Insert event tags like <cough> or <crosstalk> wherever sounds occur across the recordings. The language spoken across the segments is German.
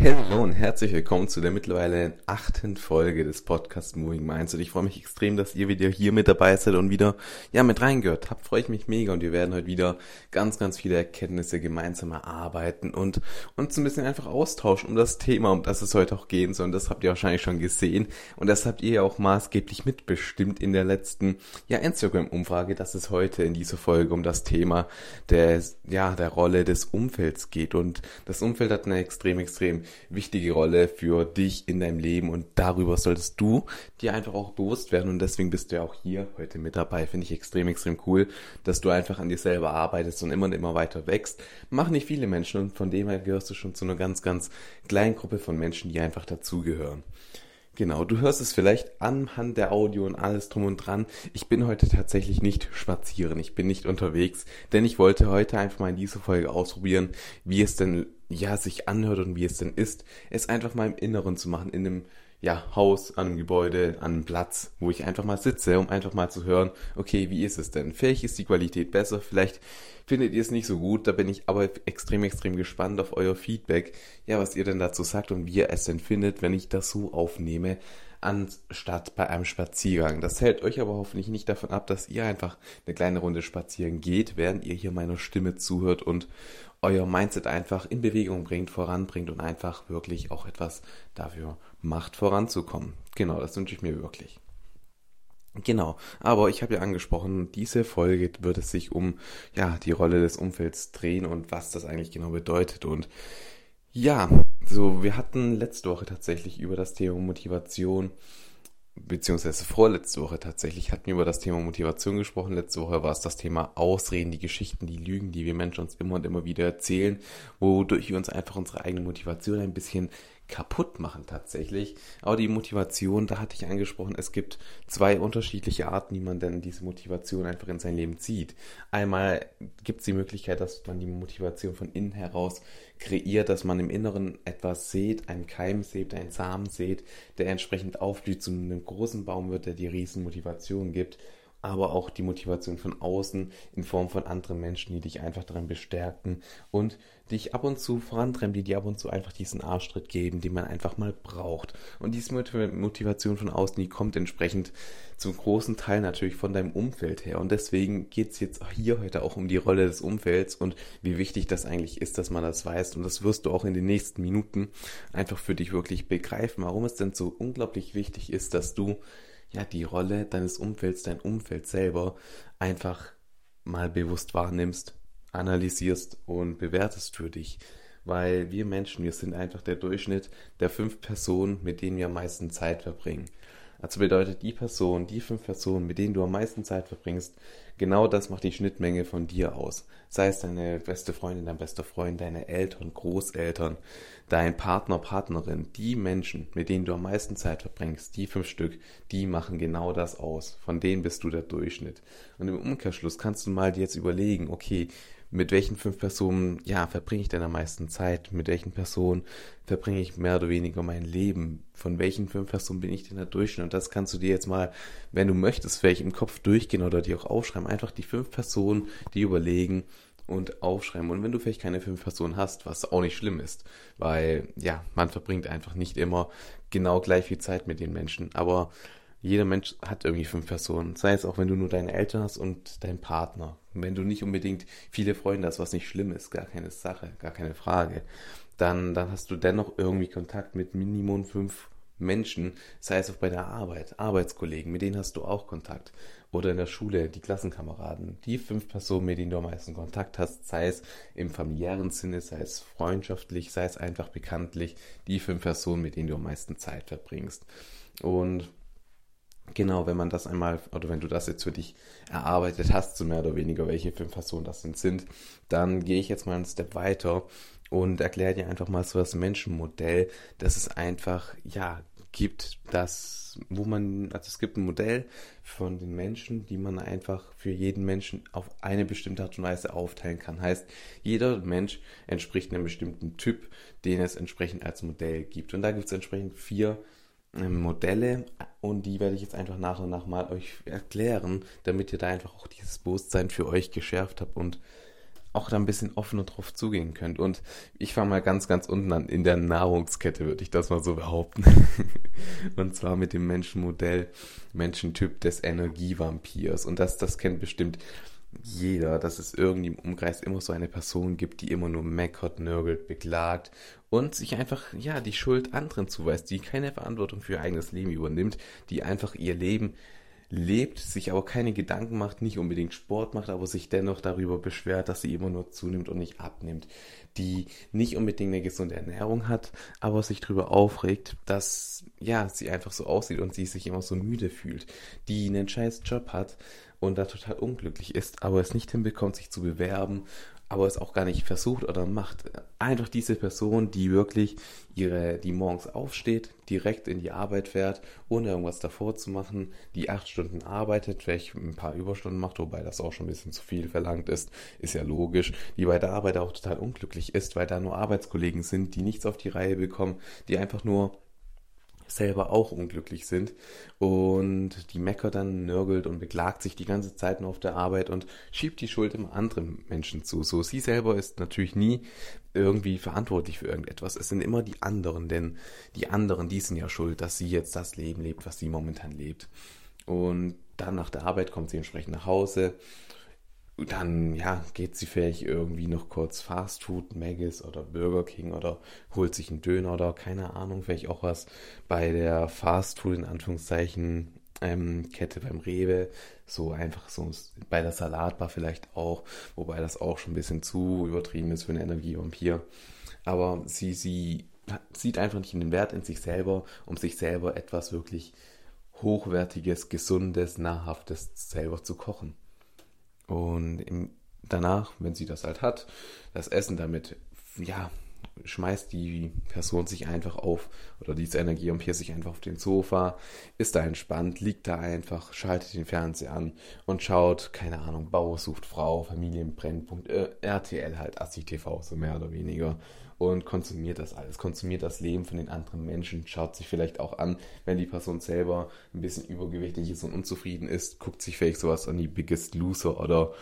Hallo und herzlich willkommen zu der mittlerweile achten Folge des Podcast Moving Minds. Und ich freue mich extrem, dass ihr wieder hier mit dabei seid und wieder ja mit reingehört habt. Freue ich mich mega und wir werden heute wieder ganz, ganz viele Erkenntnisse gemeinsam erarbeiten und uns ein bisschen einfach austauschen um das Thema, um das es heute auch gehen soll. Und das habt ihr wahrscheinlich schon gesehen. Und das habt ihr ja auch maßgeblich mitbestimmt in der letzten ja Instagram-Umfrage, dass es heute in dieser Folge um das Thema der ja der Rolle des Umfelds geht. Und das Umfeld hat eine extrem, extrem wichtige Rolle für dich in deinem Leben und darüber solltest du dir einfach auch bewusst werden und deswegen bist du ja auch hier heute mit dabei. Finde ich extrem, extrem cool, dass du einfach an dir selber arbeitest und immer und immer weiter wächst. Mach nicht viele Menschen und von dem her gehörst du schon zu einer ganz, ganz kleinen Gruppe von Menschen, die einfach dazugehören. Genau, du hörst es vielleicht anhand der Audio und alles drum und dran. Ich bin heute tatsächlich nicht spazieren, ich bin nicht unterwegs, denn ich wollte heute einfach mal in dieser Folge ausprobieren, wie es denn ja sich anhört und wie es denn ist, es einfach mal im Inneren zu machen, in einem ja, Haus, an einem Gebäude, an einem Platz, wo ich einfach mal sitze, um einfach mal zu hören, okay, wie ist es denn? Vielleicht ist die Qualität besser, vielleicht findet ihr es nicht so gut, da bin ich aber extrem, extrem gespannt auf euer Feedback, ja, was ihr denn dazu sagt und wie ihr es denn findet, wenn ich das so aufnehme, anstatt bei einem Spaziergang. Das hält euch aber hoffentlich nicht davon ab, dass ihr einfach eine kleine Runde spazieren geht, während ihr hier meiner Stimme zuhört und euer Mindset einfach in Bewegung bringt, voranbringt und einfach wirklich auch etwas dafür macht, voranzukommen. Genau, das wünsche ich mir wirklich. Genau, aber ich habe ja angesprochen, diese Folge wird es sich um ja die Rolle des Umfelds drehen und was das eigentlich genau bedeutet und ja, so wir hatten letzte Woche tatsächlich über das Thema Motivation beziehungsweise vorletzte Woche tatsächlich hatten wir über das Thema Motivation gesprochen. Letzte Woche war es das Thema Ausreden, die Geschichten, die Lügen, die wir Menschen uns immer und immer wieder erzählen, wodurch wir uns einfach unsere eigene Motivation ein bisschen kaputt machen tatsächlich. Aber die Motivation, da hatte ich angesprochen, es gibt zwei unterschiedliche Arten, wie man denn diese Motivation einfach in sein Leben zieht. Einmal gibt es die Möglichkeit, dass man die Motivation von innen heraus kreiert, dass man im Inneren etwas sieht, einen Keim sieht, einen Samen sieht, der entsprechend aufblüht zu einem großen Baum wird, der die riesen Motivation gibt aber auch die Motivation von außen in Form von anderen Menschen, die dich einfach daran bestärken und dich ab und zu vorantreiben, die dir ab und zu einfach diesen Arschtritt geben, den man einfach mal braucht. Und diese Motivation von außen, die kommt entsprechend zum großen Teil natürlich von deinem Umfeld her. Und deswegen geht es jetzt hier heute auch um die Rolle des Umfelds und wie wichtig das eigentlich ist, dass man das weiß. Und das wirst du auch in den nächsten Minuten einfach für dich wirklich begreifen, warum es denn so unglaublich wichtig ist, dass du ja die Rolle deines Umfelds, dein Umfeld selber einfach mal bewusst wahrnimmst, analysierst und bewertest für dich. Weil wir Menschen, wir sind einfach der Durchschnitt der fünf Personen, mit denen wir am meisten Zeit verbringen. Also bedeutet die Person, die fünf Personen, mit denen du am meisten Zeit verbringst, genau das macht die Schnittmenge von dir aus. Sei es deine beste Freundin, dein bester Freund, deine Eltern, Großeltern, dein Partner, Partnerin, die Menschen, mit denen du am meisten Zeit verbringst, die fünf Stück, die machen genau das aus. Von denen bist du der Durchschnitt. Und im Umkehrschluss kannst du mal jetzt überlegen, okay, mit welchen fünf Personen, ja, verbringe ich denn am meisten Zeit? Mit welchen Personen verbringe ich mehr oder weniger mein Leben? Von welchen fünf Personen bin ich denn da Durchschnitt? Und das kannst du dir jetzt mal, wenn du möchtest, vielleicht im Kopf durchgehen oder dir auch aufschreiben. Einfach die fünf Personen, die überlegen und aufschreiben. Und wenn du vielleicht keine fünf Personen hast, was auch nicht schlimm ist, weil, ja, man verbringt einfach nicht immer genau gleich viel Zeit mit den Menschen. Aber jeder Mensch hat irgendwie fünf Personen. Sei es auch, wenn du nur deine Eltern hast und deinen Partner. Wenn du nicht unbedingt viele Freunde hast, was nicht schlimm ist, gar keine Sache, gar keine Frage, dann, dann hast du dennoch irgendwie Kontakt mit Minimum fünf Menschen, sei es auch bei der Arbeit, Arbeitskollegen, mit denen hast du auch Kontakt. Oder in der Schule, die Klassenkameraden, die fünf Personen, mit denen du am meisten Kontakt hast, sei es im familiären Sinne, sei es freundschaftlich, sei es einfach bekanntlich, die fünf Personen, mit denen du am meisten Zeit verbringst. Und Genau, wenn man das einmal, oder wenn du das jetzt für dich erarbeitet hast, so mehr oder weniger, welche fünf Personen das denn sind, dann gehe ich jetzt mal einen Step weiter und erkläre dir einfach mal so das Menschenmodell, das es einfach, ja, gibt, das, wo man, also es gibt ein Modell von den Menschen, die man einfach für jeden Menschen auf eine bestimmte Art und Weise aufteilen kann. Heißt, jeder Mensch entspricht einem bestimmten Typ, den es entsprechend als Modell gibt. Und da gibt es entsprechend vier Modelle und die werde ich jetzt einfach nach und nach mal euch erklären, damit ihr da einfach auch dieses Bewusstsein für euch geschärft habt und auch da ein bisschen offener drauf zugehen könnt. Und ich fange mal ganz, ganz unten an, in der Nahrungskette würde ich das mal so behaupten. <laughs> und zwar mit dem Menschenmodell, Menschentyp des Energievampirs. Und das, das kennt bestimmt jeder, dass es irgendwie im Umkreis immer so eine Person gibt, die immer nur meckert, nörgelt, beklagt und sich einfach, ja, die Schuld anderen zuweist, die keine Verantwortung für ihr eigenes Leben übernimmt, die einfach ihr Leben lebt, sich aber keine Gedanken macht, nicht unbedingt Sport macht, aber sich dennoch darüber beschwert, dass sie immer nur zunimmt und nicht abnimmt, die nicht unbedingt eine gesunde Ernährung hat, aber sich darüber aufregt, dass ja, sie einfach so aussieht und sie sich immer so müde fühlt, die einen scheiß Job hat und da total unglücklich ist, aber es nicht hinbekommt, sich zu bewerben aber es auch gar nicht versucht oder macht. Einfach diese Person, die wirklich ihre, die morgens aufsteht, direkt in die Arbeit fährt, ohne irgendwas davor zu machen, die acht Stunden arbeitet, vielleicht ein paar Überstunden macht, wobei das auch schon ein bisschen zu viel verlangt ist, ist ja logisch, die bei der Arbeit auch total unglücklich ist, weil da nur Arbeitskollegen sind, die nichts auf die Reihe bekommen, die einfach nur selber auch unglücklich sind und die meckert dann, nörgelt und beklagt sich die ganze Zeit nur auf der Arbeit und schiebt die Schuld immer anderen Menschen zu. So, sie selber ist natürlich nie irgendwie verantwortlich für irgendetwas. Es sind immer die anderen, denn die anderen, die sind ja schuld, dass sie jetzt das Leben lebt, was sie momentan lebt. Und dann nach der Arbeit kommt sie entsprechend nach Hause dann ja, geht sie vielleicht irgendwie noch kurz Fast Food, Maggis oder Burger King oder holt sich einen Döner oder keine Ahnung, vielleicht auch was bei der Fast Food in Anführungszeichen ähm, Kette beim Rewe, so einfach so bei der Salatbar vielleicht auch, wobei das auch schon ein bisschen zu übertrieben ist für eine Energievampir. Aber sie, sie sieht einfach nicht den Wert in sich selber, um sich selber etwas wirklich hochwertiges, gesundes, nahrhaftes selber zu kochen. Und im, danach, wenn sie das halt hat, das Essen damit, ja, schmeißt die Person sich einfach auf oder diese Energie und sich einfach auf den Sofa, ist da entspannt, liegt da einfach, schaltet den Fernseher an und schaut, keine Ahnung, Bauer sucht Frau, Familienbrennpunkt, äh, RTL halt, ASSI TV, so mehr oder weniger und konsumiert das alles, konsumiert das Leben von den anderen Menschen, schaut sich vielleicht auch an, wenn die Person selber ein bisschen übergewichtig ist und unzufrieden ist, guckt sich vielleicht sowas an die Biggest Loser oder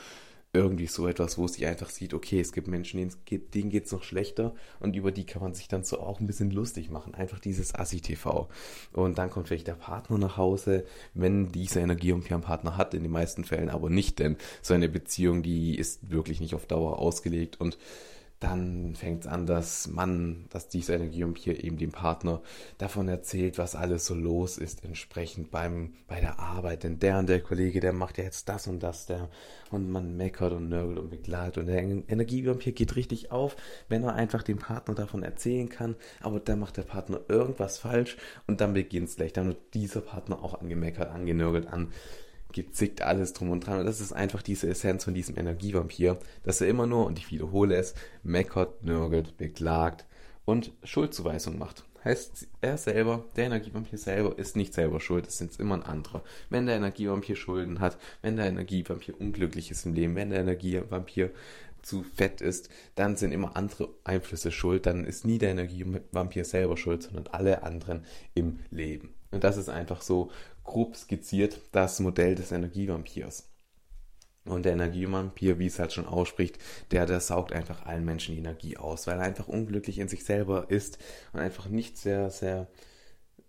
irgendwie so etwas, wo sie einfach sieht, okay, es gibt Menschen, denen geht, denen geht's noch schlechter und über die kann man sich dann so auch ein bisschen lustig machen. Einfach dieses Assi-TV. Und dann kommt vielleicht der Partner nach Hause, wenn diese Energie und einen Partner hat, in den meisten Fällen aber nicht, denn so eine Beziehung, die ist wirklich nicht auf Dauer ausgelegt und dann fängt es an, dass man, dass dieser Energievampir eben dem Partner davon erzählt, was alles so los ist, entsprechend beim, bei der Arbeit. Denn der und der Kollege, der macht ja jetzt das und das, der, und man meckert und nörgelt und begleitet. Und der Energievampir geht richtig auf, wenn er einfach dem Partner davon erzählen kann, aber dann macht der Partner irgendwas falsch und dann beginnt es gleich. Dann wird dieser Partner auch angemeckert, angenörgelt, an gezickt, alles drum und dran. Und das ist einfach diese Essenz von diesem Energievampir, dass er immer nur, und ich wiederhole es, meckert, nörgelt, beklagt und Schuldzuweisung macht. Heißt, er selber, der Energievampir selber, ist nicht selber schuld, es sind immer ein anderer. Wenn der Energievampir Schulden hat, wenn der Energievampir unglücklich ist im Leben, wenn der Energievampir zu fett ist, dann sind immer andere Einflüsse schuld, dann ist nie der Energievampir selber schuld, sondern alle anderen im Leben. Und das ist einfach so grob skizziert das Modell des Energievampirs. Und der Energievampir, wie es halt schon ausspricht, der, der saugt einfach allen Menschen die Energie aus, weil er einfach unglücklich in sich selber ist und einfach nicht sehr, sehr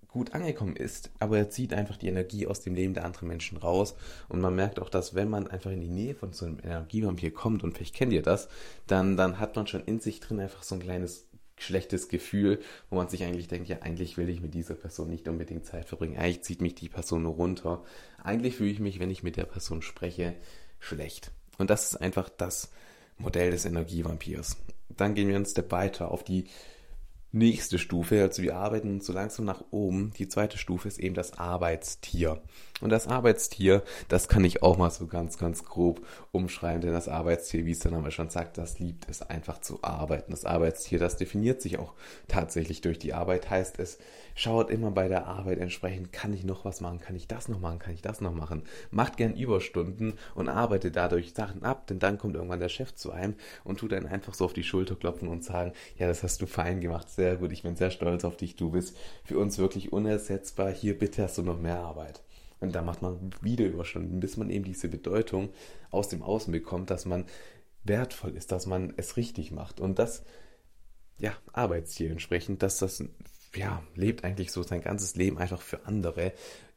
gut angekommen ist, aber er zieht einfach die Energie aus dem Leben der anderen Menschen raus. Und man merkt auch, dass wenn man einfach in die Nähe von so einem Energievampir kommt, und vielleicht kennt ihr das, dann, dann hat man schon in sich drin einfach so ein kleines schlechtes Gefühl, wo man sich eigentlich denkt, ja, eigentlich will ich mit dieser Person nicht unbedingt Zeit verbringen. Eigentlich zieht mich die Person nur runter. Eigentlich fühle ich mich, wenn ich mit der Person spreche, schlecht. Und das ist einfach das Modell des Energievampirs. Dann gehen wir einen Step weiter auf die nächste Stufe, also wir arbeiten so langsam nach oben. Die zweite Stufe ist eben das Arbeitstier. Und das Arbeitstier, das kann ich auch mal so ganz, ganz grob umschreiben, denn das Arbeitstier, wie es der Name schon sagt, das liebt es einfach zu arbeiten. Das Arbeitstier, das definiert sich auch tatsächlich durch die Arbeit, heißt es Schaut immer bei der Arbeit entsprechend, kann ich noch was machen, kann ich das noch machen, kann ich das noch machen. Macht gern Überstunden und arbeitet dadurch Sachen ab, denn dann kommt irgendwann der Chef zu einem und tut einen einfach so auf die Schulter klopfen und sagen, ja, das hast du fein gemacht, sehr gut, ich bin sehr stolz auf dich, du bist für uns wirklich unersetzbar, hier bitte hast du noch mehr Arbeit. Und da macht man wieder Überstunden, bis man eben diese Bedeutung aus dem Außen bekommt, dass man wertvoll ist, dass man es richtig macht. Und das, ja, Arbeitsziel entsprechend, dass das, ja, lebt eigentlich so sein ganzes Leben einfach für andere.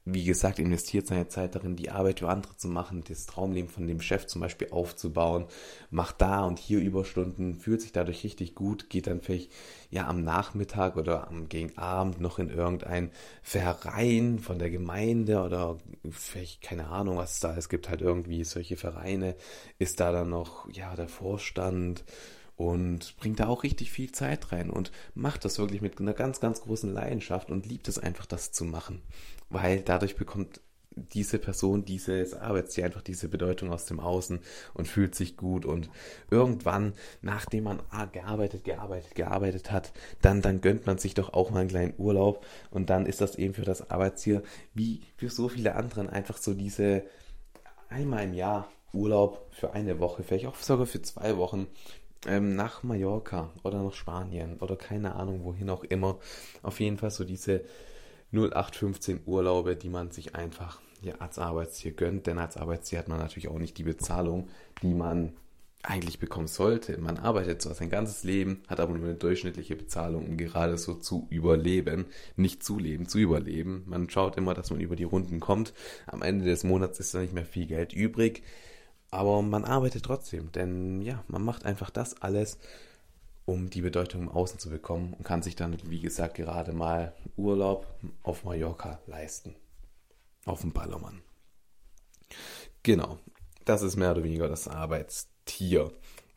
Wie gesagt, investiert seine Zeit darin, die Arbeit für andere zu machen, das Traumleben von dem Chef zum Beispiel aufzubauen, macht da und hier Überstunden, fühlt sich dadurch richtig gut, geht dann vielleicht ja am Nachmittag oder am gegen Abend noch in irgendein Verein von der Gemeinde oder vielleicht keine Ahnung, was da ist, es gibt halt irgendwie solche Vereine, ist da dann noch ja der Vorstand und bringt da auch richtig viel Zeit rein und macht das wirklich mit einer ganz, ganz großen Leidenschaft und liebt es einfach, das zu machen. Weil dadurch bekommt diese Person, dieses Arbeitstier einfach diese Bedeutung aus dem Außen und fühlt sich gut und irgendwann, nachdem man gearbeitet, gearbeitet, gearbeitet hat, dann, dann gönnt man sich doch auch mal einen kleinen Urlaub und dann ist das eben für das Arbeitstier wie für so viele anderen einfach so diese einmal im Jahr Urlaub für eine Woche, vielleicht auch sogar für zwei Wochen, ähm, nach Mallorca oder nach Spanien oder keine Ahnung, wohin auch immer. Auf jeden Fall so diese 0815 Urlaube, die man sich einfach ja, als Arbeitstier gönnt, denn als Arbeitstier hat man natürlich auch nicht die Bezahlung, die man eigentlich bekommen sollte. Man arbeitet zwar sein ganzes Leben, hat aber nur eine durchschnittliche Bezahlung, um gerade so zu überleben. Nicht zu leben, zu überleben. Man schaut immer, dass man über die Runden kommt. Am Ende des Monats ist da nicht mehr viel Geld übrig. Aber man arbeitet trotzdem, denn ja, man macht einfach das alles, um die Bedeutung im Außen zu bekommen und kann sich dann, wie gesagt, gerade mal Urlaub auf Mallorca leisten. Auf dem Ballermann. Genau, das ist mehr oder weniger das Arbeitstier.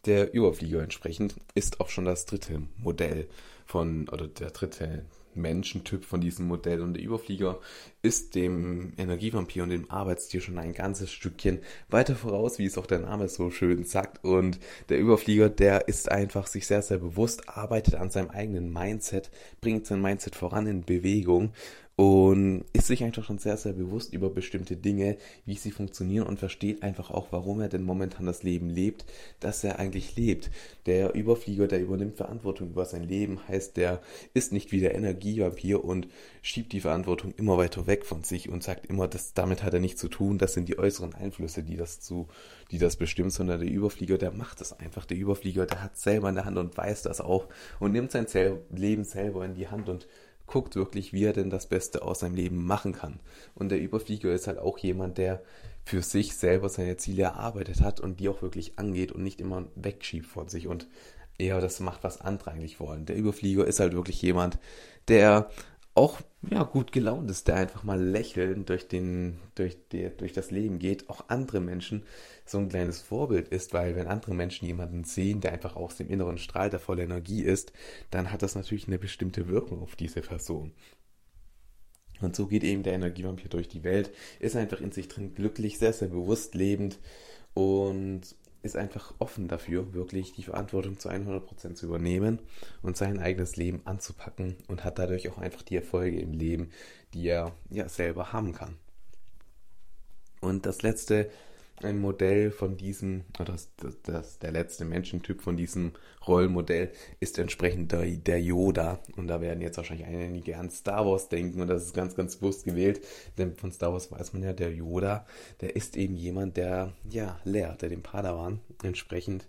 Der Überflieger entsprechend ist auch schon das dritte Modell von, oder der dritte Menschentyp von diesem Modell. Und der Überflieger ist dem Energievampir und dem Arbeitstier schon ein ganzes Stückchen weiter voraus, wie es auch der Name so schön sagt. Und der Überflieger, der ist einfach sich sehr, sehr bewusst, arbeitet an seinem eigenen Mindset, bringt sein Mindset voran in Bewegung und ist sich einfach schon sehr, sehr bewusst über bestimmte Dinge, wie sie funktionieren und versteht einfach auch, warum er denn momentan das Leben lebt, das er eigentlich lebt. Der Überflieger, der übernimmt Verantwortung über sein Leben, heißt, der ist nicht wie der Energievampir und schiebt die Verantwortung immer weiter weg von sich und sagt immer, dass damit hat er nichts zu tun, das sind die äußeren Einflüsse, die das zu, die das bestimmen, sondern der Überflieger, der macht das einfach. Der Überflieger, der hat selber in der Hand und weiß das auch und nimmt sein Leben selber in die Hand und guckt wirklich, wie er denn das Beste aus seinem Leben machen kann. Und der Überflieger ist halt auch jemand, der für sich selber seine Ziele erarbeitet hat und die auch wirklich angeht und nicht immer wegschiebt von sich und eher das macht, was andere wollen. Der Überflieger ist halt wirklich jemand, der auch ja, gut gelaunt ist, der einfach mal lächelnd durch, den, durch, die, durch das Leben geht, auch andere Menschen so ein kleines Vorbild ist, weil wenn andere Menschen jemanden sehen, der einfach aus dem Inneren strahlt, der voller Energie ist, dann hat das natürlich eine bestimmte Wirkung auf diese Person. Und so geht eben der Energievampir durch die Welt, ist einfach in sich drin glücklich, sehr, sehr bewusst lebend und ist einfach offen dafür, wirklich die Verantwortung zu 100% zu übernehmen und sein eigenes Leben anzupacken und hat dadurch auch einfach die Erfolge im Leben, die er ja selber haben kann. Und das letzte ein Modell von diesem, oder das, das, der letzte Menschentyp von diesem Rollenmodell ist entsprechend der, der Yoda. Und da werden jetzt wahrscheinlich einige an Star Wars denken und das ist ganz, ganz bewusst gewählt, denn von Star Wars weiß man ja, der Yoda, der ist eben jemand, der, ja, lehrt, der dem Padawan entsprechend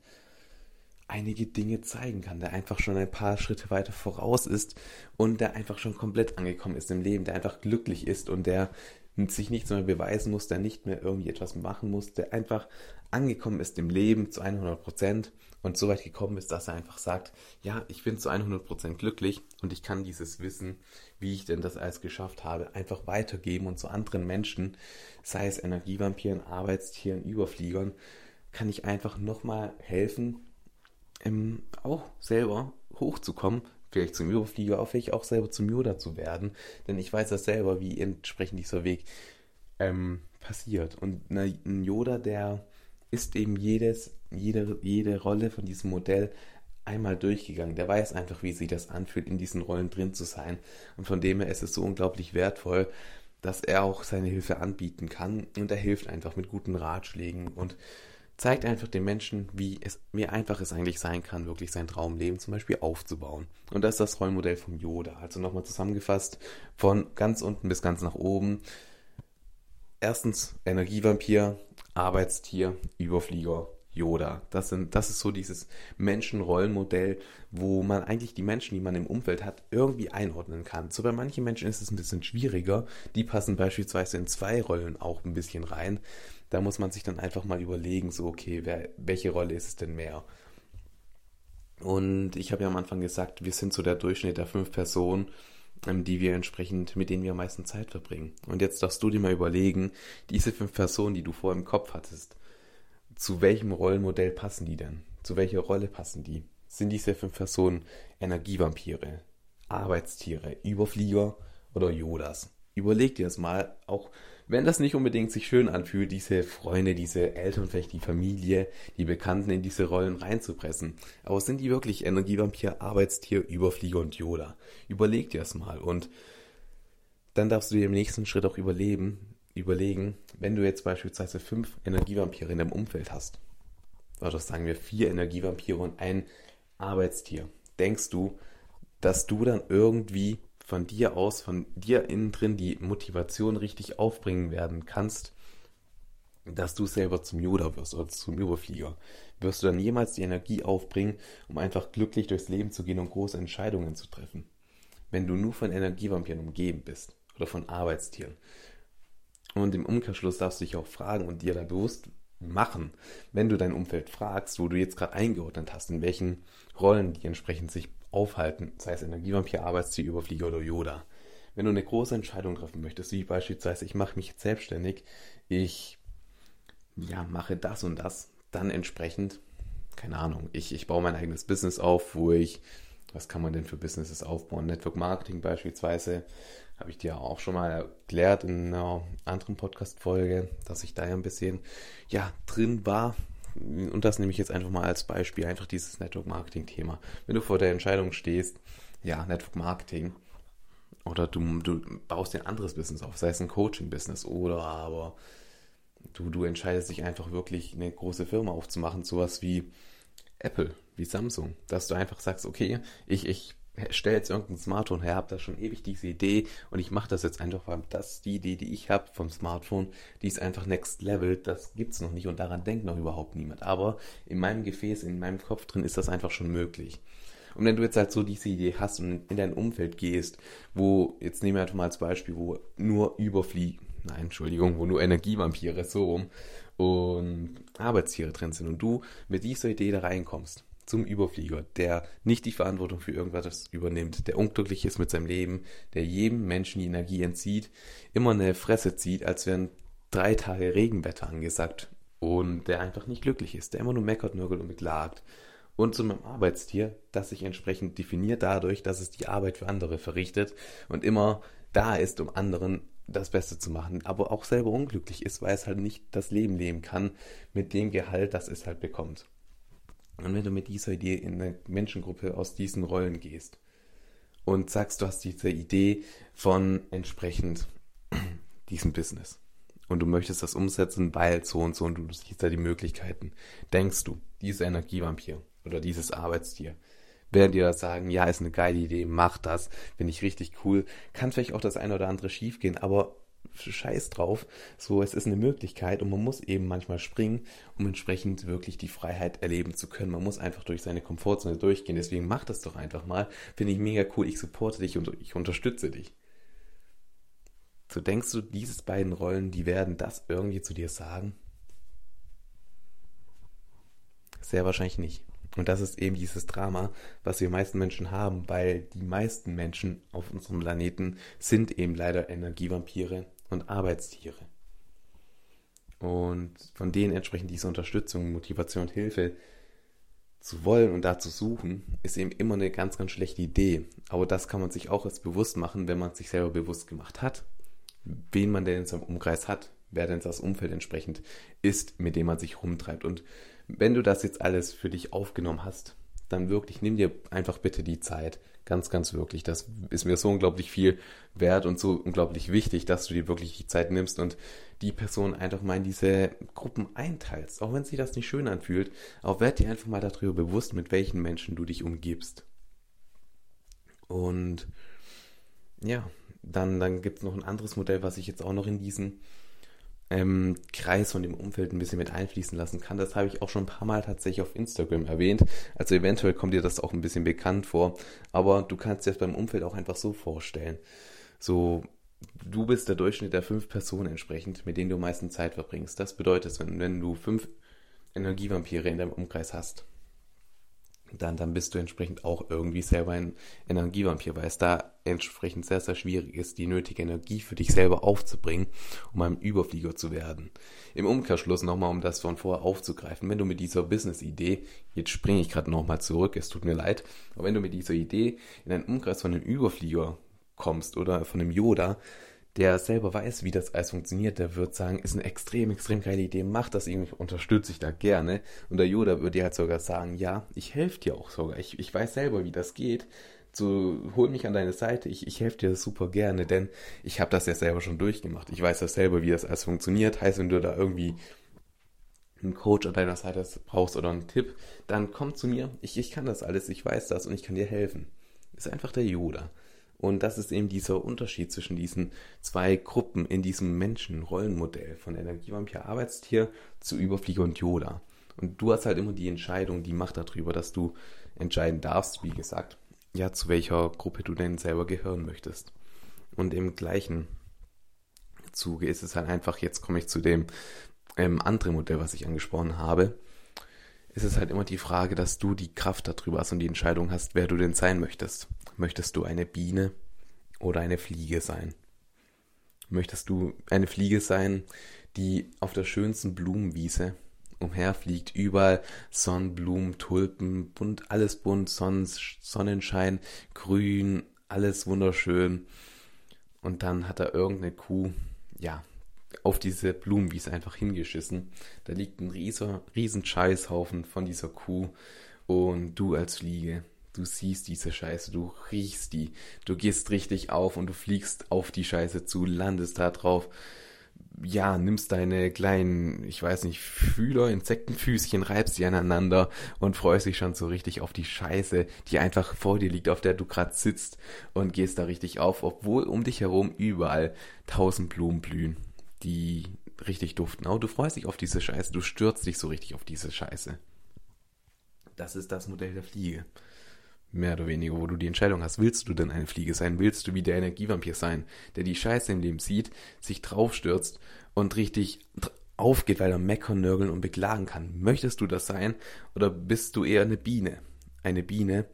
einige Dinge zeigen kann, der einfach schon ein paar Schritte weiter voraus ist und der einfach schon komplett angekommen ist im Leben, der einfach glücklich ist und der sich nichts mehr beweisen muss, der nicht mehr irgendwie etwas machen muss, der einfach angekommen ist im Leben zu 100 Prozent und so weit gekommen ist, dass er einfach sagt, ja, ich bin zu 100 Prozent glücklich und ich kann dieses Wissen, wie ich denn das alles geschafft habe, einfach weitergeben und zu anderen Menschen, sei es Energievampiren, Arbeitstieren, Überfliegern, kann ich einfach nochmal helfen, ähm, auch selber hochzukommen, vielleicht zum Überflieger, auch vielleicht auch selber zum Yoda zu werden. Denn ich weiß das selber, wie entsprechend dieser Weg ähm, passiert. Und ein Yoda, der ist eben jedes, jede, jede Rolle von diesem Modell einmal durchgegangen. Der weiß einfach, wie sich das anfühlt, in diesen Rollen drin zu sein. Und von dem her ist es so unglaublich wertvoll, dass er auch seine Hilfe anbieten kann. Und er hilft einfach mit guten Ratschlägen und zeigt einfach den Menschen, wie es mir einfach es eigentlich sein kann, wirklich sein Traumleben zum Beispiel aufzubauen. Und das ist das Rollmodell vom Yoda. Also nochmal zusammengefasst, von ganz unten bis ganz nach oben. Erstens Energievampir, Arbeitstier, Überflieger, Yoda. Das, sind, das ist so dieses Menschenrollenmodell, wo man eigentlich die Menschen, die man im Umfeld hat, irgendwie einordnen kann. So bei manchen Menschen ist es ein bisschen schwieriger. Die passen beispielsweise in zwei Rollen auch ein bisschen rein. Da muss man sich dann einfach mal überlegen, so okay, wer, welche Rolle ist es denn mehr? Und ich habe ja am Anfang gesagt, wir sind so der Durchschnitt der fünf Personen, ähm, die wir entsprechend, mit denen wir am meisten Zeit verbringen. Und jetzt darfst du dir mal überlegen, diese fünf Personen, die du vorher im Kopf hattest, zu welchem Rollenmodell passen die denn? Zu welcher Rolle passen die? Sind diese fünf Personen Energievampire, Arbeitstiere, Überflieger oder Yodas? Überleg dir das mal, auch wenn das nicht unbedingt sich schön anfühlt, diese Freunde, diese Eltern, vielleicht die Familie, die Bekannten in diese Rollen reinzupressen. Aber sind die wirklich Energievampir, Arbeitstier, Überflieger und Yoda? Überleg dir das mal und dann darfst du dir im nächsten Schritt auch überleben, überlegen, wenn du jetzt beispielsweise fünf Energievampire in deinem Umfeld hast, oder sagen wir vier Energievampire und ein Arbeitstier, denkst du, dass du dann irgendwie von dir aus, von dir innen drin die Motivation richtig aufbringen werden kannst, dass du selber zum Yoda wirst oder zum Überflieger. Wirst du dann jemals die Energie aufbringen, um einfach glücklich durchs Leben zu gehen und große Entscheidungen zu treffen? Wenn du nur von Energievampiren umgeben bist oder von Arbeitstieren. Und im Umkehrschluss darfst du dich auch fragen und dir da bewusst machen, wenn du dein Umfeld fragst, wo du jetzt gerade eingeordnet hast, in welchen Rollen die entsprechend sich aufhalten, sei es Energievampir, Arbeitsziel, Überflieger oder Yoda. Wenn du eine große Entscheidung treffen möchtest, wie beispielsweise, ich mache mich jetzt selbstständig, ich ja, mache das und das, dann entsprechend, keine Ahnung, ich, ich baue mein eigenes Business auf, wo ich, was kann man denn für Businesses aufbauen? Network Marketing beispielsweise, habe ich dir auch schon mal erklärt in einer anderen Podcast-Folge, dass ich da ja ein bisschen ja, drin war. Und das nehme ich jetzt einfach mal als Beispiel, einfach dieses Network Marketing-Thema. Wenn du vor der Entscheidung stehst, ja, Network Marketing, oder du, du baust dir ein anderes Business auf, sei es ein Coaching-Business oder aber du, du entscheidest dich einfach wirklich eine große Firma aufzumachen, sowas wie Apple, wie Samsung, dass du einfach sagst, okay, ich, ich stelle jetzt irgendein Smartphone her, habe da schon ewig diese Idee und ich mache das jetzt einfach, weil das die Idee, die ich habe vom Smartphone, die ist einfach next level, das gibt's noch nicht und daran denkt noch überhaupt niemand. Aber in meinem Gefäß, in meinem Kopf drin ist das einfach schon möglich. Und wenn du jetzt halt so diese Idee hast und in dein Umfeld gehst, wo, jetzt nehmen wir einfach mal als Beispiel, wo nur Überfliegen, nein, Entschuldigung, wo nur Energievampire so rum und Arbeitstiere drin sind und du mit dieser Idee da reinkommst, zum Überflieger, der nicht die Verantwortung für irgendwas übernimmt, der unglücklich ist mit seinem Leben, der jedem Menschen die Energie entzieht, immer eine Fresse zieht, als wären drei Tage Regenwetter angesagt und der einfach nicht glücklich ist, der immer nur meckert, nörgelt und beklagt. Und zu meinem Arbeitstier, das sich entsprechend definiert dadurch, dass es die Arbeit für andere verrichtet und immer da ist, um anderen das Beste zu machen, aber auch selber unglücklich ist, weil es halt nicht das Leben leben kann mit dem Gehalt, das es halt bekommt. Und wenn du mit dieser Idee in eine Menschengruppe aus diesen Rollen gehst und sagst, du hast diese Idee von entsprechend <clears throat> diesem Business und du möchtest das umsetzen, weil so und so und du siehst da die Möglichkeiten, denkst du, dieser Energievampir oder dieses Arbeitstier, werden dir das sagen, ja, ist eine geile Idee, mach das, finde ich richtig cool, kann vielleicht auch das eine oder andere schiefgehen, aber Scheiß drauf. So, es ist eine Möglichkeit und man muss eben manchmal springen, um entsprechend wirklich die Freiheit erleben zu können. Man muss einfach durch seine Komfortzone durchgehen. Deswegen mach das doch einfach mal. Finde ich mega cool. Ich supporte dich und ich unterstütze dich. So denkst du, diese beiden Rollen, die werden das irgendwie zu dir sagen? Sehr wahrscheinlich nicht. Und das ist eben dieses Drama, was wir meisten Menschen haben, weil die meisten Menschen auf unserem Planeten sind eben leider Energievampire und Arbeitstiere. Und von denen entsprechend diese Unterstützung, Motivation, Hilfe zu wollen und da zu suchen, ist eben immer eine ganz, ganz schlechte Idee. Aber das kann man sich auch erst bewusst machen, wenn man sich selber bewusst gemacht hat, wen man denn in seinem Umkreis hat, wer denn das Umfeld entsprechend ist, mit dem man sich rumtreibt. Und wenn du das jetzt alles für dich aufgenommen hast, dann wirklich, nimm dir einfach bitte die Zeit. Ganz, ganz wirklich. Das ist mir so unglaublich viel wert und so unglaublich wichtig, dass du dir wirklich die Zeit nimmst und die Person einfach mal in diese Gruppen einteilst. Auch wenn sich das nicht schön anfühlt, aber werd dir einfach mal darüber bewusst, mit welchen Menschen du dich umgibst. Und ja, dann, dann gibt es noch ein anderes Modell, was ich jetzt auch noch in diesen ähm, Kreis von dem Umfeld ein bisschen mit einfließen lassen kann. Das habe ich auch schon ein paar Mal tatsächlich auf Instagram erwähnt. Also eventuell kommt dir das auch ein bisschen bekannt vor. Aber du kannst dir das beim Umfeld auch einfach so vorstellen. So, du bist der Durchschnitt der fünf Personen entsprechend, mit denen du am meisten Zeit verbringst. Das bedeutet, wenn, wenn du fünf Energievampire in deinem Umkreis hast, dann, dann bist du entsprechend auch irgendwie selber ein Energievampir, weil es da entsprechend sehr, sehr schwierig ist, die nötige Energie für dich selber aufzubringen, um ein Überflieger zu werden. Im Umkehrschluss nochmal, um das von vorher aufzugreifen, wenn du mit dieser Business-Idee, jetzt springe ich gerade nochmal zurück, es tut mir leid, aber wenn du mit dieser Idee in einen Umkreis von einem Überflieger kommst oder von einem Yoda, der selber weiß, wie das alles funktioniert, der wird sagen, ist eine extrem, extrem geile Idee, mach das irgendwie, unterstütze ich da gerne. Und der Yoda würde dir halt sogar sagen, ja, ich helfe dir auch sogar, ich, ich weiß selber, wie das geht. So, hol mich an deine Seite, ich, ich helfe dir super gerne, denn ich habe das ja selber schon durchgemacht. Ich weiß ja selber, wie das alles funktioniert. Heißt, wenn du da irgendwie einen Coach an deiner Seite brauchst oder einen Tipp, dann komm zu mir. Ich, ich kann das alles, ich weiß das und ich kann dir helfen. Ist einfach der Yoda. Und das ist eben dieser Unterschied zwischen diesen zwei Gruppen in diesem Menschen-Rollenmodell von Energievampir Arbeitstier zu Überflieger und Yoda. Und du hast halt immer die Entscheidung, die Macht darüber, dass du entscheiden darfst, wie gesagt, ja, zu welcher Gruppe du denn selber gehören möchtest. Und im gleichen Zuge ist es halt einfach, jetzt komme ich zu dem ähm, anderen Modell, was ich angesprochen habe, ist es halt immer die Frage, dass du die Kraft darüber hast und die Entscheidung hast, wer du denn sein möchtest. Möchtest du eine Biene oder eine Fliege sein? Möchtest du eine Fliege sein, die auf der schönsten Blumenwiese umherfliegt, überall Sonnenblumen, Tulpen, bunt, alles bunt, Sonnenschein, grün, alles wunderschön. Und dann hat er irgendeine Kuh, ja, auf diese Blumenwiese einfach hingeschissen. Da liegt ein riesen, riesen Scheißhaufen von dieser Kuh und du als Fliege Du siehst diese Scheiße, du riechst die, du gehst richtig auf und du fliegst auf die Scheiße zu, landest da drauf. Ja, nimmst deine kleinen, ich weiß nicht, Fühler, Insektenfüßchen, reibst die aneinander und freust dich schon so richtig auf die Scheiße, die einfach vor dir liegt, auf der du gerade sitzt und gehst da richtig auf, obwohl um dich herum überall tausend Blumen blühen, die richtig duften. Aber du freust dich auf diese Scheiße, du stürzt dich so richtig auf diese Scheiße. Das ist das Modell der Fliege mehr oder weniger, wo du die Entscheidung hast, willst du denn eine Fliege sein? Willst du wie der Energievampir sein, der die Scheiße im Leben sieht, sich draufstürzt und richtig aufgeht, weil er meckern, nörgeln und beklagen kann? Möchtest du das sein oder bist du eher eine Biene? Eine Biene,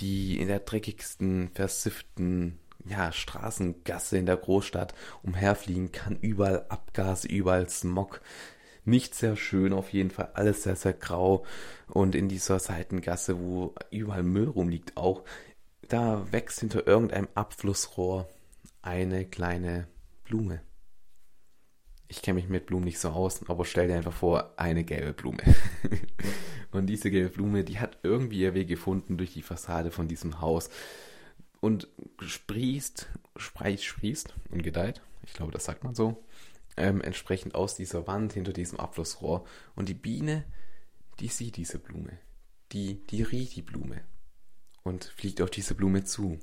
die in der dreckigsten, versifften ja, Straßengasse in der Großstadt umherfliegen kann, überall Abgase, überall Smog, nicht sehr schön auf jeden Fall, alles sehr, sehr grau. Und in dieser Seitengasse, wo überall Müll rumliegt, auch, da wächst hinter irgendeinem Abflussrohr eine kleine Blume. Ich kenne mich mit Blumen nicht so aus, aber stell dir einfach vor, eine gelbe Blume. <laughs> und diese gelbe Blume, die hat irgendwie ihr Weg gefunden durch die Fassade von diesem Haus und sprießt, sprießt, sprießt und gedeiht. Ich glaube, das sagt man so ähm, entsprechend aus dieser Wand hinter diesem Abflussrohr. Und die Biene, die sieht diese Blume. Die, die riecht die Blume und fliegt auf diese Blume zu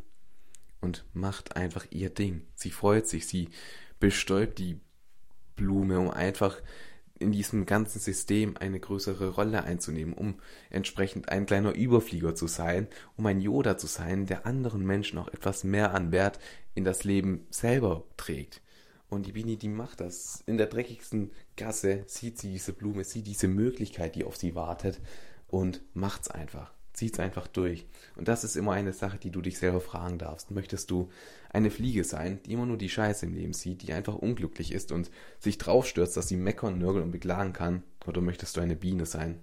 und macht einfach ihr Ding. Sie freut sich, sie bestäubt die Blume, um einfach in diesem ganzen System eine größere Rolle einzunehmen, um entsprechend ein kleiner Überflieger zu sein, um ein Yoda zu sein, der anderen Menschen auch etwas mehr an Wert in das Leben selber trägt. Und die Bini, die macht das. In der dreckigsten Gasse sieht sie diese Blume, sieht diese Möglichkeit, die auf sie wartet und macht's einfach. Zieht's einfach durch. Und das ist immer eine Sache, die du dich selber fragen darfst. Möchtest du eine Fliege sein, die immer nur die Scheiße im Leben sieht, die einfach unglücklich ist und sich draufstürzt, dass sie meckern, nörgeln und beklagen kann? Oder möchtest du eine Biene sein,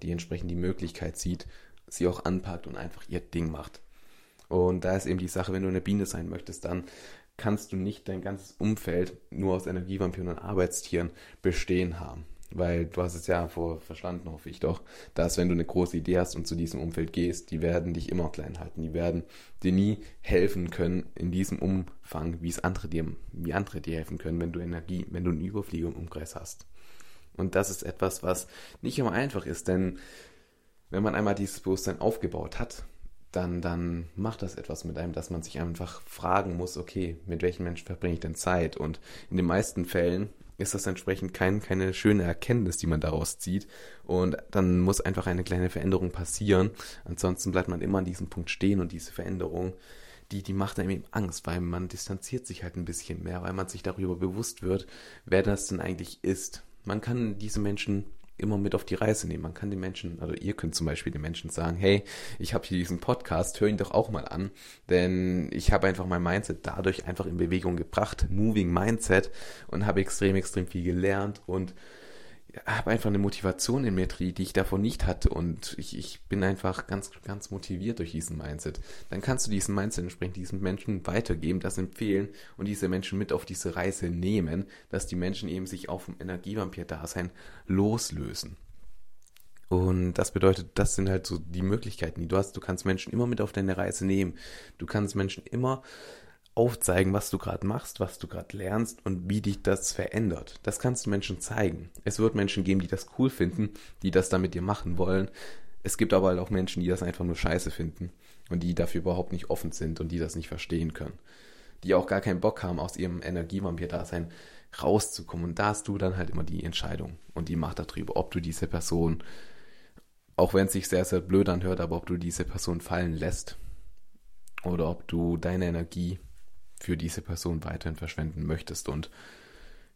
die entsprechend die Möglichkeit sieht, sie auch anpackt und einfach ihr Ding macht? Und da ist eben die Sache, wenn du eine Biene sein möchtest, dann kannst du nicht dein ganzes Umfeld nur aus Energievampiren und Arbeitstieren bestehen haben. Weil du hast es ja vor verstanden, hoffe ich doch, dass wenn du eine große Idee hast und zu diesem Umfeld gehst, die werden dich immer klein halten. Die werden dir nie helfen können in diesem Umfang, wie es andere dir, wie andere dir helfen können, wenn du Energie, wenn du einen Überflieger im Umkreis hast. Und das ist etwas, was nicht immer einfach ist, denn wenn man einmal dieses Bewusstsein aufgebaut hat, dann, dann macht das etwas mit einem, dass man sich einfach fragen muss, okay, mit welchen Menschen verbringe ich denn Zeit? Und in den meisten Fällen ist das entsprechend kein, keine schöne Erkenntnis, die man daraus zieht. Und dann muss einfach eine kleine Veränderung passieren. Ansonsten bleibt man immer an diesem Punkt stehen und diese Veränderung, die, die macht einem eben Angst, weil man distanziert sich halt ein bisschen mehr, weil man sich darüber bewusst wird, wer das denn eigentlich ist. Man kann diese Menschen immer mit auf die Reise nehmen. Man kann den Menschen, also ihr könnt zum Beispiel den Menschen sagen, hey, ich habe hier diesen Podcast, hör ihn doch auch mal an, denn ich habe einfach mein Mindset dadurch einfach in Bewegung gebracht, Moving Mindset. Und habe extrem, extrem viel gelernt. Und habe einfach eine Motivation in mir, die ich davon nicht hatte und ich, ich bin einfach ganz, ganz motiviert durch diesen Mindset. Dann kannst du diesen Mindset entsprechend diesen Menschen weitergeben, das empfehlen und diese Menschen mit auf diese Reise nehmen, dass die Menschen eben sich auf dem Energievampir-Dasein loslösen. Und das bedeutet, das sind halt so die Möglichkeiten, die du hast. Du kannst Menschen immer mit auf deine Reise nehmen. Du kannst Menschen immer aufzeigen, was du gerade machst, was du gerade lernst und wie dich das verändert. Das kannst du Menschen zeigen. Es wird Menschen geben, die das cool finden, die das dann mit dir machen wollen. Es gibt aber halt auch Menschen, die das einfach nur scheiße finden und die dafür überhaupt nicht offen sind und die das nicht verstehen können. Die auch gar keinen Bock haben, aus ihrem Energievampir-Dasein rauszukommen. Und da hast du dann halt immer die Entscheidung und die Macht darüber, ob du diese Person, auch wenn es sich sehr, sehr blöd anhört, aber ob du diese Person fallen lässt oder ob du deine Energie für diese Person weiterhin verschwenden möchtest und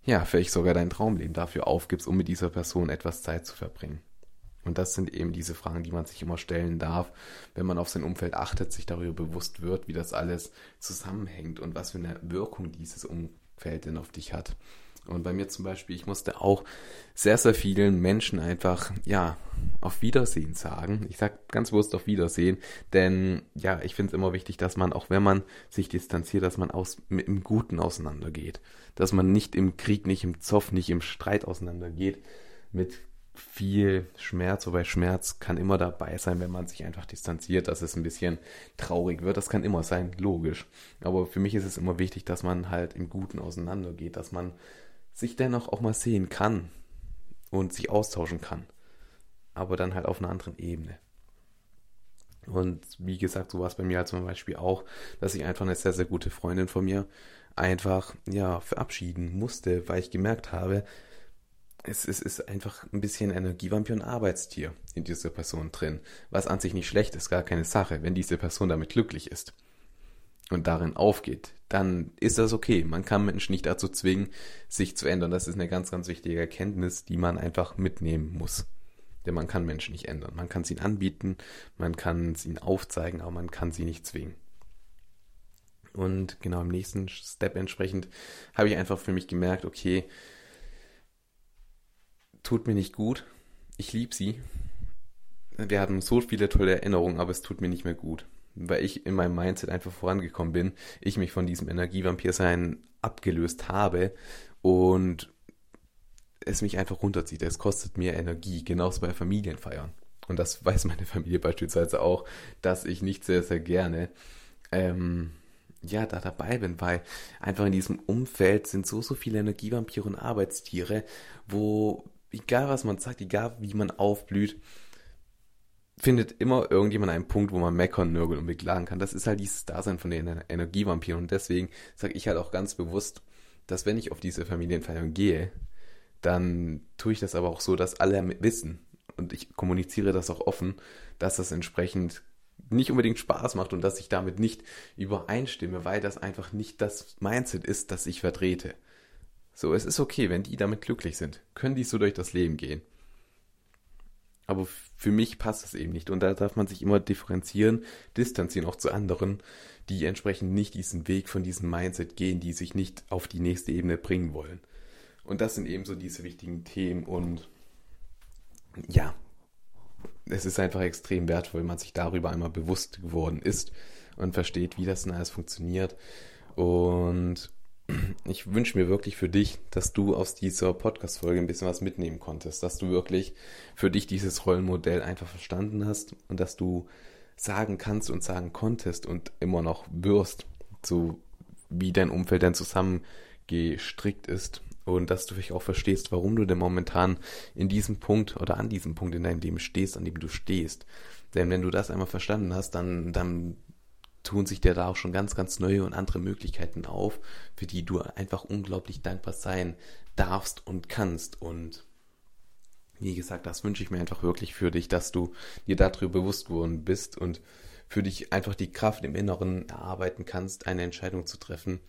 ja, vielleicht sogar dein Traumleben dafür aufgibst, um mit dieser Person etwas Zeit zu verbringen. Und das sind eben diese Fragen, die man sich immer stellen darf, wenn man auf sein Umfeld achtet, sich darüber bewusst wird, wie das alles zusammenhängt und was für eine Wirkung dieses Umfeld denn auf dich hat. Und bei mir zum Beispiel, ich musste auch sehr, sehr vielen Menschen einfach, ja, auf Wiedersehen sagen. Ich sage ganz bewusst auf Wiedersehen, denn ja, ich finde es immer wichtig, dass man, auch wenn man sich distanziert, dass man aus, mit dem Guten auseinandergeht. Dass man nicht im Krieg, nicht im Zoff, nicht im Streit auseinandergeht mit viel Schmerz, wobei Schmerz kann immer dabei sein, wenn man sich einfach distanziert, dass es ein bisschen traurig wird. Das kann immer sein, logisch. Aber für mich ist es immer wichtig, dass man halt im Guten auseinandergeht, dass man sich dennoch auch mal sehen kann und sich austauschen kann. Aber dann halt auf einer anderen Ebene. Und wie gesagt, so war es bei mir halt zum Beispiel auch, dass ich einfach eine sehr, sehr gute Freundin von mir einfach, ja, verabschieden musste, weil ich gemerkt habe, es, es ist einfach ein bisschen Energievampir und Arbeitstier in dieser Person drin. Was an sich nicht schlecht ist, gar keine Sache, wenn diese Person damit glücklich ist und darin aufgeht, dann ist das okay. Man kann Menschen nicht dazu zwingen, sich zu ändern. Das ist eine ganz, ganz wichtige Erkenntnis, die man einfach mitnehmen muss. Denn man kann Menschen nicht ändern. Man kann es ihnen anbieten, man kann es ihnen aufzeigen, aber man kann sie nicht zwingen. Und genau im nächsten Step entsprechend habe ich einfach für mich gemerkt, okay, tut mir nicht gut. Ich liebe sie. Wir hatten so viele tolle Erinnerungen, aber es tut mir nicht mehr gut weil ich in meinem Mindset einfach vorangekommen bin, ich mich von diesem Energievampir-Sein abgelöst habe und es mich einfach runterzieht. Es kostet mir Energie, genauso bei Familienfeiern. Und das weiß meine Familie beispielsweise auch, dass ich nicht sehr, sehr gerne ähm, ja, da dabei bin, weil einfach in diesem Umfeld sind so, so viele Energievampire und Arbeitstiere, wo, egal was man sagt, egal wie man aufblüht, findet immer irgendjemand einen Punkt, wo man meckern, nörgeln und beklagen kann. Das ist halt dieses Dasein von den Energievampiren. Und deswegen sage ich halt auch ganz bewusst, dass wenn ich auf diese Familienfeiern gehe, dann tue ich das aber auch so, dass alle wissen. Und ich kommuniziere das auch offen, dass das entsprechend nicht unbedingt Spaß macht und dass ich damit nicht übereinstimme, weil das einfach nicht das Mindset ist, das ich vertrete. So, es ist okay, wenn die damit glücklich sind. Können die so durch das Leben gehen. Aber für mich passt das eben nicht. Und da darf man sich immer differenzieren, distanzieren auch zu anderen, die entsprechend nicht diesen Weg von diesem Mindset gehen, die sich nicht auf die nächste Ebene bringen wollen. Und das sind eben so diese wichtigen Themen. Und ja, es ist einfach extrem wertvoll, wenn man sich darüber einmal bewusst geworden ist und versteht, wie das denn alles funktioniert. Und ich wünsche mir wirklich für dich, dass du aus dieser Podcast-Folge ein bisschen was mitnehmen konntest, dass du wirklich für dich dieses Rollenmodell einfach verstanden hast und dass du sagen kannst und sagen konntest und immer noch wirst, so wie dein Umfeld dann zusammengestrickt ist und dass du vielleicht auch verstehst, warum du denn momentan in diesem Punkt oder an diesem Punkt in deinem Leben stehst, an dem du stehst. Denn wenn du das einmal verstanden hast, dann, dann tun sich dir da auch schon ganz, ganz neue und andere Möglichkeiten auf, für die du einfach unglaublich dankbar sein darfst und kannst. Und wie gesagt, das wünsche ich mir einfach wirklich für dich, dass du dir darüber bewusst geworden bist und für dich einfach die Kraft im Inneren erarbeiten kannst, eine Entscheidung zu treffen,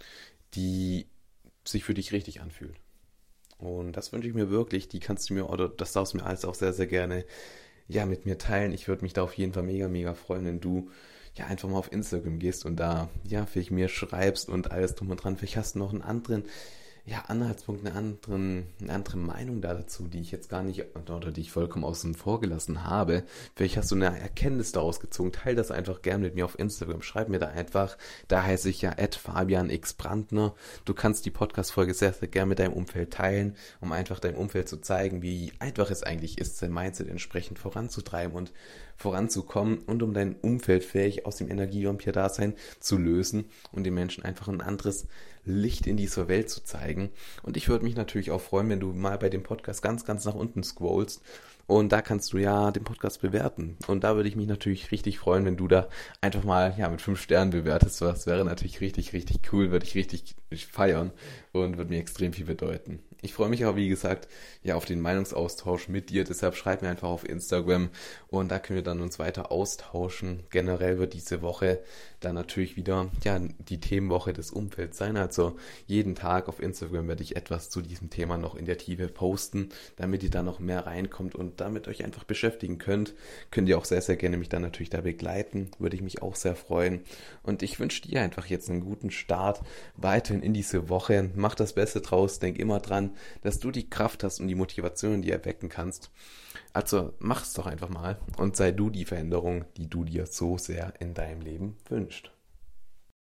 die sich für dich richtig anfühlt. Und das wünsche ich mir wirklich. Die kannst du mir, oder das darfst du mir alles auch sehr, sehr gerne, ja, mit mir teilen. Ich würde mich da auf jeden Fall mega, mega freuen, wenn du ja einfach mal auf Instagram gehst und da, ja, vielleicht mir schreibst und alles drum und dran. Vielleicht hast du noch einen anderen, ja, Anhaltspunkt, eine, anderen, eine andere Meinung da dazu, die ich jetzt gar nicht oder die ich vollkommen außen vor gelassen habe. Vielleicht hast du eine Erkenntnis daraus gezogen. Teil das einfach gern mit mir auf Instagram. Schreib mir da einfach. Da heiße ich ja Fabian X Brandner. Du kannst die Podcast-Folge sehr, sehr gern mit deinem Umfeld teilen, um einfach deinem Umfeld zu zeigen, wie einfach es eigentlich ist, sein Mindset entsprechend voranzutreiben und voranzukommen und um dein Umfeld fähig aus dem Energievampir-Dasein zu lösen und den Menschen einfach ein anderes Licht in dieser Welt zu zeigen. Und ich würde mich natürlich auch freuen, wenn du mal bei dem Podcast ganz, ganz nach unten scrollst und da kannst du ja den Podcast bewerten. Und da würde ich mich natürlich richtig freuen, wenn du da einfach mal ja mit fünf Sternen bewertest. Das wäre natürlich richtig, richtig cool, würde ich richtig feiern und würde mir extrem viel bedeuten. Ich freue mich aber, wie gesagt, ja, auf den Meinungsaustausch mit dir. Deshalb schreib mir einfach auf Instagram und da können wir dann uns weiter austauschen. Generell wird diese Woche dann natürlich wieder, ja, die Themenwoche des Umfelds sein. Also jeden Tag auf Instagram werde ich etwas zu diesem Thema noch in der Tiefe posten, damit ihr da noch mehr reinkommt und damit euch einfach beschäftigen könnt. Könnt ihr auch sehr, sehr gerne mich dann natürlich da begleiten. Würde ich mich auch sehr freuen. Und ich wünsche dir einfach jetzt einen guten Start weiterhin in diese Woche. Mach das Beste draus. Denk immer dran, dass du die Kraft hast und die Motivation, die erwecken kannst. Also mach es doch einfach mal und sei du die Veränderung, die du dir so sehr in deinem Leben wünschst.